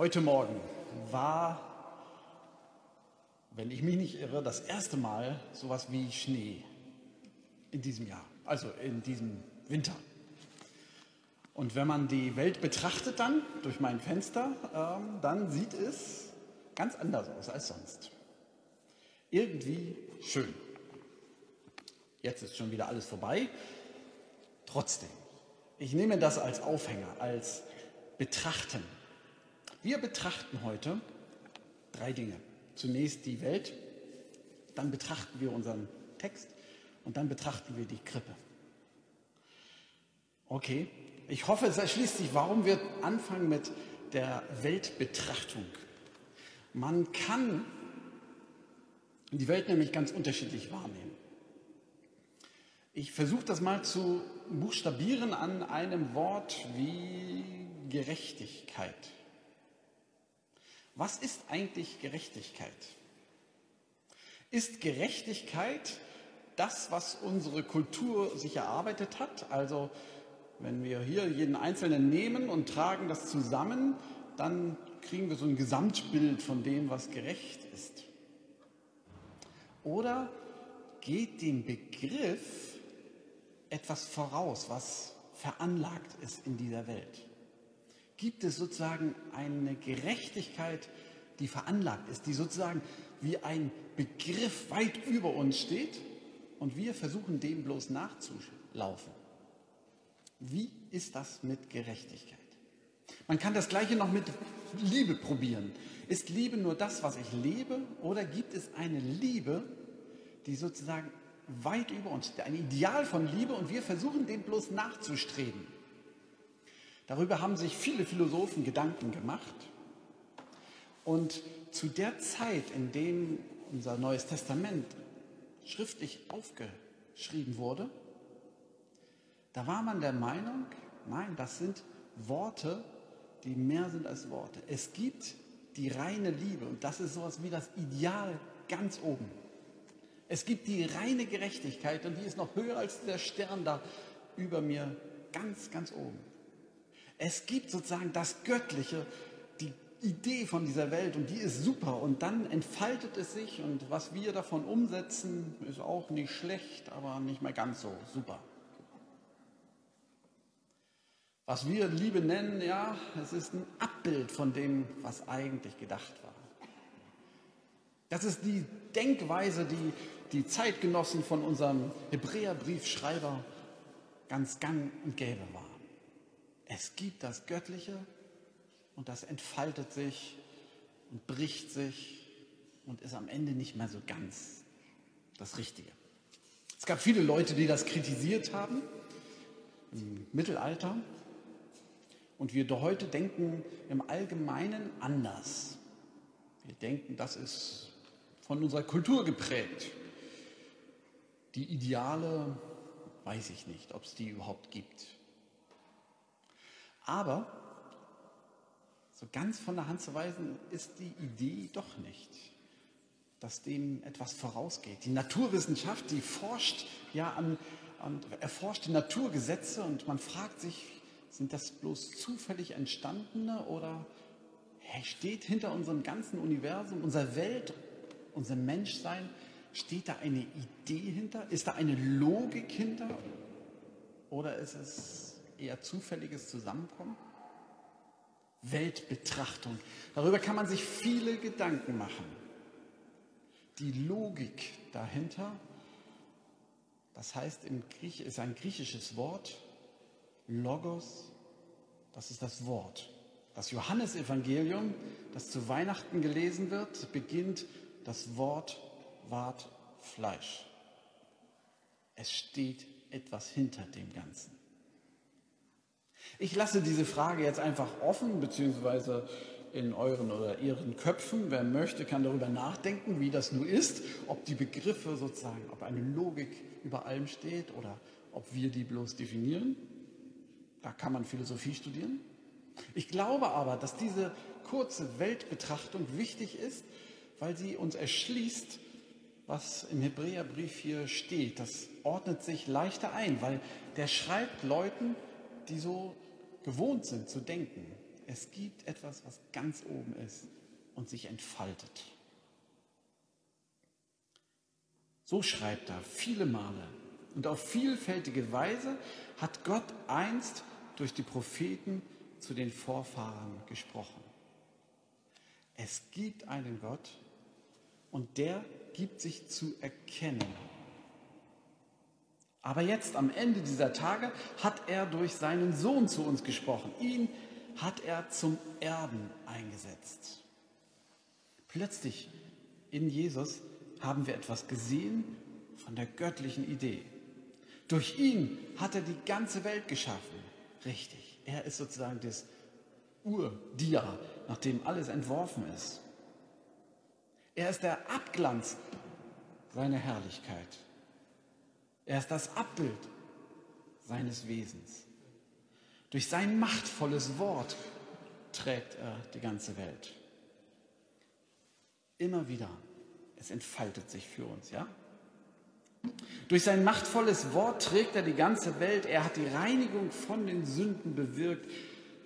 Heute Morgen war, wenn ich mich nicht irre, das erste Mal sowas wie Schnee in diesem Jahr, also in diesem Winter. Und wenn man die Welt betrachtet dann durch mein Fenster, ähm, dann sieht es ganz anders aus als sonst. Irgendwie schön. Jetzt ist schon wieder alles vorbei. Trotzdem, ich nehme das als Aufhänger, als Betrachten wir betrachten heute drei Dinge. Zunächst die Welt, dann betrachten wir unseren Text und dann betrachten wir die Krippe. Okay, ich hoffe, es erschließt sich, warum wir anfangen mit der Weltbetrachtung. Man kann die Welt nämlich ganz unterschiedlich wahrnehmen. Ich versuche das mal zu buchstabieren an einem Wort wie Gerechtigkeit. Was ist eigentlich Gerechtigkeit? Ist Gerechtigkeit das, was unsere Kultur sich erarbeitet hat? Also wenn wir hier jeden Einzelnen nehmen und tragen das zusammen, dann kriegen wir so ein Gesamtbild von dem, was gerecht ist. Oder geht dem Begriff etwas voraus, was veranlagt ist in dieser Welt? Gibt es sozusagen eine Gerechtigkeit, die veranlagt ist, die sozusagen wie ein Begriff weit über uns steht und wir versuchen dem bloß nachzulaufen. Wie ist das mit Gerechtigkeit? Man kann das gleiche noch mit Liebe probieren. Ist Liebe nur das, was ich lebe oder gibt es eine Liebe, die sozusagen weit über uns steht, ein Ideal von Liebe und wir versuchen dem bloß nachzustreben? Darüber haben sich viele Philosophen Gedanken gemacht. Und zu der Zeit, in dem unser Neues Testament schriftlich aufgeschrieben wurde, da war man der Meinung, nein, das sind Worte, die mehr sind als Worte. Es gibt die reine Liebe und das ist sowas wie das Ideal ganz oben. Es gibt die reine Gerechtigkeit und die ist noch höher als der Stern da über mir, ganz, ganz oben. Es gibt sozusagen das Göttliche, die Idee von dieser Welt und die ist super und dann entfaltet es sich und was wir davon umsetzen, ist auch nicht schlecht, aber nicht mehr ganz so super. Was wir Liebe nennen, ja, es ist ein Abbild von dem, was eigentlich gedacht war. Das ist die Denkweise, die die Zeitgenossen von unserem Hebräerbriefschreiber ganz gang und gäbe war. Es gibt das Göttliche und das entfaltet sich und bricht sich und ist am Ende nicht mehr so ganz das Richtige. Es gab viele Leute, die das kritisiert haben im Mittelalter. Und wir heute denken im Allgemeinen anders. Wir denken, das ist von unserer Kultur geprägt. Die Ideale, weiß ich nicht, ob es die überhaupt gibt. Aber so ganz von der Hand zu weisen ist die Idee doch nicht, dass dem etwas vorausgeht. Die Naturwissenschaft, die forscht ja an, und erforscht die Naturgesetze und man fragt sich, sind das bloß zufällig entstandene oder steht hinter unserem ganzen Universum, unserer Welt, unserem Menschsein, steht da eine Idee hinter? Ist da eine Logik hinter? Oder ist es eher zufälliges Zusammenkommen? Weltbetrachtung. Darüber kann man sich viele Gedanken machen. Die Logik dahinter, das heißt im Griech, ist ein griechisches Wort, Logos, das ist das Wort. Das Johannesevangelium, das zu Weihnachten gelesen wird, beginnt, das Wort ward Fleisch. Es steht etwas hinter dem Ganzen. Ich lasse diese Frage jetzt einfach offen, beziehungsweise in euren oder ihren Köpfen. Wer möchte, kann darüber nachdenken, wie das nun ist, ob die Begriffe sozusagen, ob eine Logik über allem steht oder ob wir die bloß definieren. Da kann man Philosophie studieren. Ich glaube aber, dass diese kurze Weltbetrachtung wichtig ist, weil sie uns erschließt, was im Hebräerbrief hier steht. Das ordnet sich leichter ein, weil der schreibt Leuten, die so gewohnt sind zu denken. es gibt etwas, was ganz oben ist und sich entfaltet. So schreibt er viele Male. Und auf vielfältige Weise hat Gott einst durch die Propheten zu den Vorfahren gesprochen. Es gibt einen Gott und der gibt sich zu erkennen. Aber jetzt am Ende dieser Tage hat er durch seinen Sohn zu uns gesprochen. Ihn hat er zum Erben eingesetzt. Plötzlich in Jesus haben wir etwas gesehen von der göttlichen Idee. Durch ihn hat er die ganze Welt geschaffen. Richtig, er ist sozusagen das Urdia, nach dem alles entworfen ist. Er ist der Abglanz seiner Herrlichkeit. Er ist das Abbild seines Wesens. Durch sein machtvolles Wort trägt er die ganze Welt. Immer wieder. Es entfaltet sich für uns, ja? Durch sein machtvolles Wort trägt er die ganze Welt. Er hat die Reinigung von den Sünden bewirkt.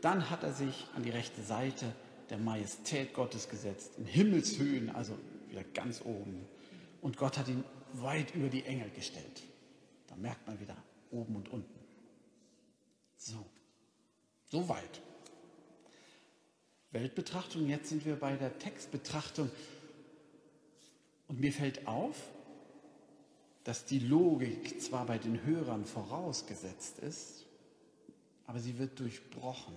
Dann hat er sich an die rechte Seite der Majestät Gottes gesetzt, in Himmelshöhen, also wieder ganz oben. Und Gott hat ihn weit über die Engel gestellt. Da merkt man wieder oben und unten. So, so weit. Weltbetrachtung, jetzt sind wir bei der Textbetrachtung. Und mir fällt auf, dass die Logik zwar bei den Hörern vorausgesetzt ist, aber sie wird durchbrochen.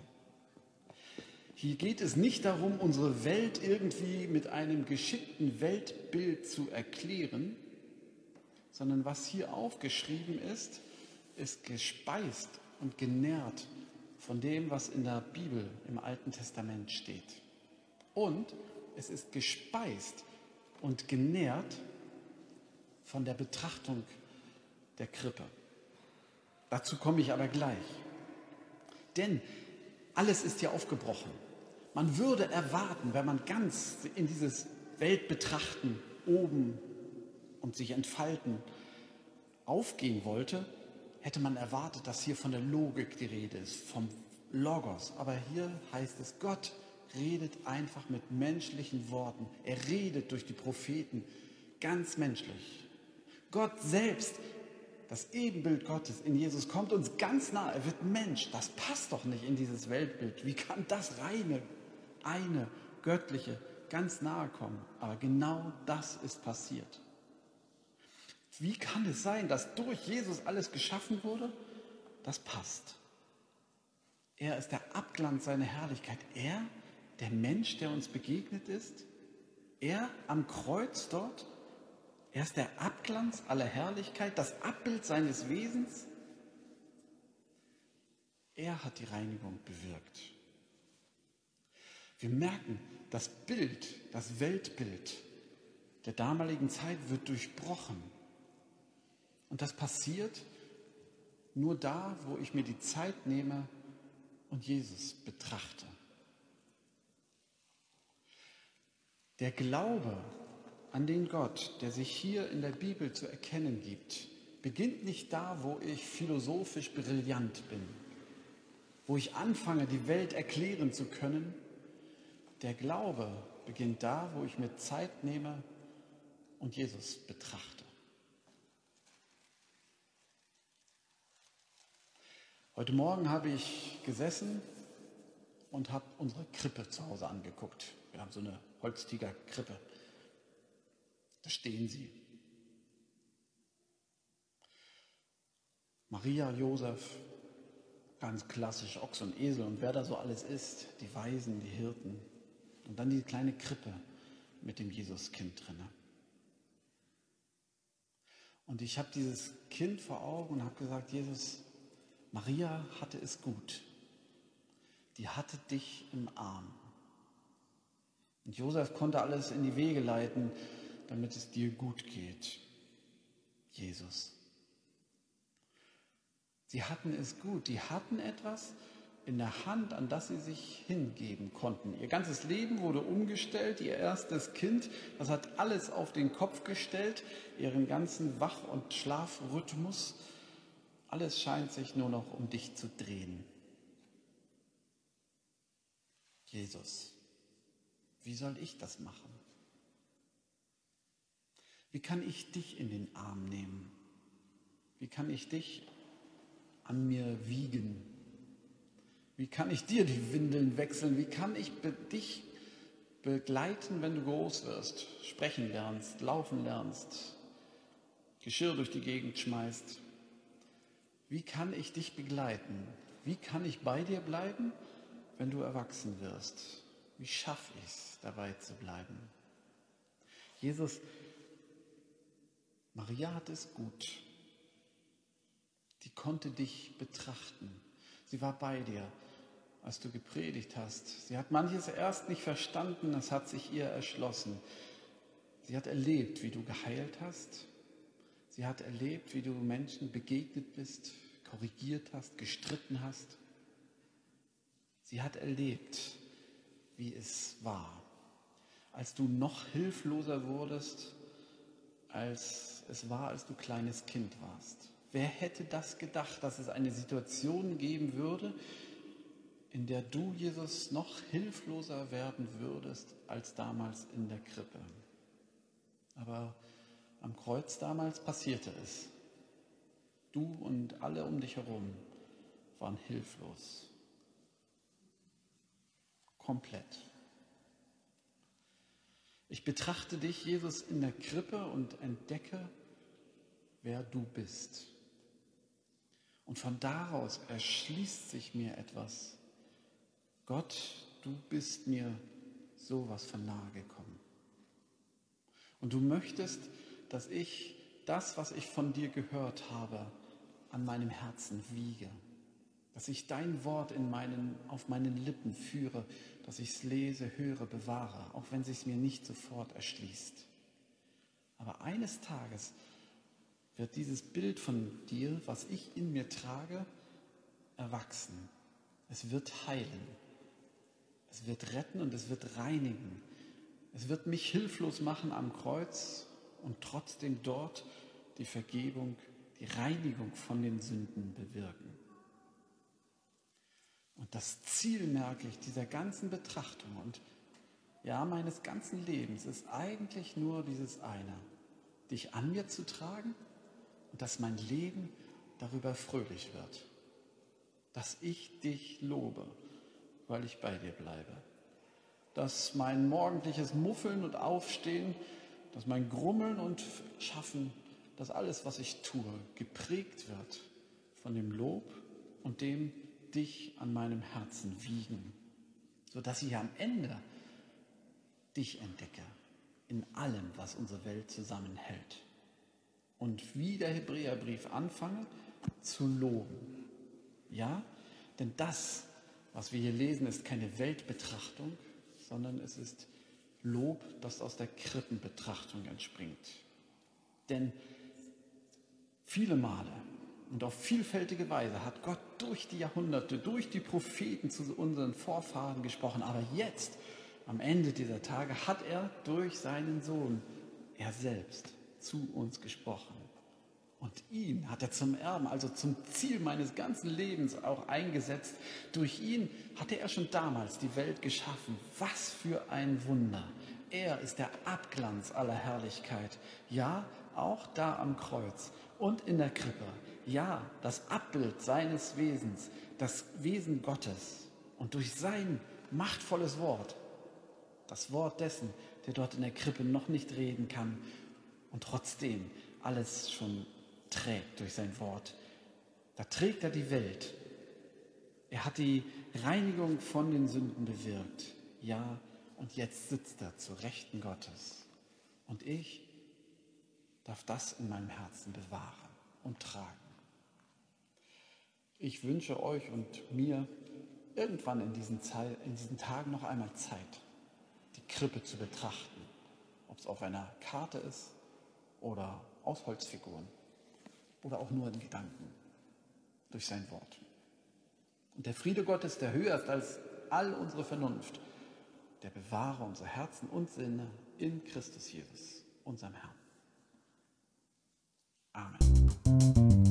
Hier geht es nicht darum, unsere Welt irgendwie mit einem geschickten Weltbild zu erklären, sondern was hier aufgeschrieben ist, ist gespeist und genährt von dem, was in der Bibel im Alten Testament steht. Und es ist gespeist und genährt von der Betrachtung der Krippe. Dazu komme ich aber gleich. Denn alles ist ja aufgebrochen. Man würde erwarten, wenn man ganz in dieses Weltbetrachten oben und sich entfalten aufgehen wollte, hätte man erwartet, dass hier von der Logik die Rede ist, vom Logos. Aber hier heißt es, Gott redet einfach mit menschlichen Worten. Er redet durch die Propheten ganz menschlich. Gott selbst, das Ebenbild Gottes in Jesus, kommt uns ganz nah. Er wird Mensch. Das passt doch nicht in dieses Weltbild. Wie kann das reine eine göttliche ganz nahe kommen. Aber genau das ist passiert. Wie kann es sein, dass durch Jesus alles geschaffen wurde? Das passt. Er ist der Abglanz seiner Herrlichkeit. Er, der Mensch, der uns begegnet ist. Er am Kreuz dort. Er ist der Abglanz aller Herrlichkeit, das Abbild seines Wesens. Er hat die Reinigung bewirkt. Wir merken, das Bild, das Weltbild der damaligen Zeit wird durchbrochen. Und das passiert nur da, wo ich mir die Zeit nehme und Jesus betrachte. Der Glaube an den Gott, der sich hier in der Bibel zu erkennen gibt, beginnt nicht da, wo ich philosophisch brillant bin, wo ich anfange, die Welt erklären zu können, der Glaube beginnt da, wo ich mir Zeit nehme und Jesus betrachte. Heute Morgen habe ich gesessen und habe unsere Krippe zu Hause angeguckt. Wir haben so eine Holztiger-Krippe. Da stehen sie. Maria, Josef, ganz klassisch Ochs und Esel und wer da so alles ist, die Weisen, die Hirten, und dann die kleine Krippe mit dem Jesuskind drinne. Und ich habe dieses Kind vor Augen und habe gesagt, Jesus, Maria hatte es gut. Die hatte dich im Arm. Und Josef konnte alles in die Wege leiten, damit es dir gut geht. Jesus. Sie hatten es gut. Die hatten etwas, in der Hand, an das sie sich hingeben konnten. Ihr ganzes Leben wurde umgestellt, ihr erstes Kind, das hat alles auf den Kopf gestellt, ihren ganzen Wach- und Schlafrhythmus. Alles scheint sich nur noch um dich zu drehen. Jesus, wie soll ich das machen? Wie kann ich dich in den Arm nehmen? Wie kann ich dich an mir wiegen? Wie kann ich dir die Windeln wechseln? Wie kann ich dich begleiten, wenn du groß wirst, sprechen lernst, laufen lernst, Geschirr durch die Gegend schmeißt? Wie kann ich dich begleiten? Wie kann ich bei dir bleiben, wenn du erwachsen wirst? Wie schaffe ich es, dabei zu bleiben? Jesus, Maria hat es gut. Die konnte dich betrachten. Sie war bei dir, als du gepredigt hast. Sie hat manches erst nicht verstanden, es hat sich ihr erschlossen. Sie hat erlebt, wie du geheilt hast. Sie hat erlebt, wie du Menschen begegnet bist, korrigiert hast, gestritten hast. Sie hat erlebt, wie es war, als du noch hilfloser wurdest, als es war, als du kleines Kind warst. Wer hätte das gedacht, dass es eine Situation geben würde, in der du, Jesus, noch hilfloser werden würdest als damals in der Krippe? Aber am Kreuz damals passierte es. Du und alle um dich herum waren hilflos. Komplett. Ich betrachte dich, Jesus, in der Krippe und entdecke, wer du bist. Und von daraus erschließt sich mir etwas. Gott, du bist mir sowas von nahe gekommen. Und du möchtest, dass ich das, was ich von dir gehört habe, an meinem Herzen wiege. Dass ich dein Wort in meinen, auf meinen Lippen führe, dass ich es lese, höre, bewahre, auch wenn es mir nicht sofort erschließt. Aber eines Tages wird dieses Bild von dir, was ich in mir trage, erwachsen. Es wird heilen. Es wird retten und es wird reinigen. Es wird mich hilflos machen am Kreuz und trotzdem dort die Vergebung, die Reinigung von den Sünden bewirken. Und das Ziel, merke ich, dieser ganzen Betrachtung und ja, meines ganzen Lebens ist eigentlich nur dieses eine, dich an mir zu tragen und dass mein Leben darüber fröhlich wird. Dass ich dich lobe, weil ich bei dir bleibe. Dass mein morgendliches Muffeln und Aufstehen, dass mein Grummeln und Schaffen, dass alles, was ich tue, geprägt wird von dem Lob und dem dich an meinem Herzen wiegen, sodass ich am Ende dich entdecke in allem, was unsere Welt zusammenhält und wie der Hebräerbrief anfange zu loben. Ja, denn das, was wir hier lesen, ist keine Weltbetrachtung, sondern es ist Lob, das aus der Krippenbetrachtung entspringt. Denn viele Male und auf vielfältige Weise hat Gott durch die Jahrhunderte, durch die Propheten zu unseren Vorfahren gesprochen. Aber jetzt, am Ende dieser Tage, hat er durch seinen Sohn, er selbst, zu uns gesprochen. Und ihn hat er zum Erben, also zum Ziel meines ganzen Lebens auch eingesetzt. Durch ihn hatte er schon damals die Welt geschaffen. Was für ein Wunder. Er ist der Abglanz aller Herrlichkeit. Ja, auch da am Kreuz und in der Krippe. Ja, das Abbild seines Wesens, das Wesen Gottes. Und durch sein machtvolles Wort, das Wort dessen, der dort in der Krippe noch nicht reden kann, und trotzdem alles schon trägt durch sein Wort. Da trägt er die Welt. Er hat die Reinigung von den Sünden bewirkt. Ja, und jetzt sitzt er zu Rechten Gottes. Und ich darf das in meinem Herzen bewahren und tragen. Ich wünsche euch und mir irgendwann in diesen, Zeit, in diesen Tagen noch einmal Zeit, die Krippe zu betrachten. Ob es auf einer Karte ist oder aus Holzfiguren oder auch nur in Gedanken durch sein Wort. Und der Friede Gottes, der höher ist als all unsere Vernunft, der bewahre unsere Herzen und Sinne in Christus Jesus, unserem Herrn. Amen.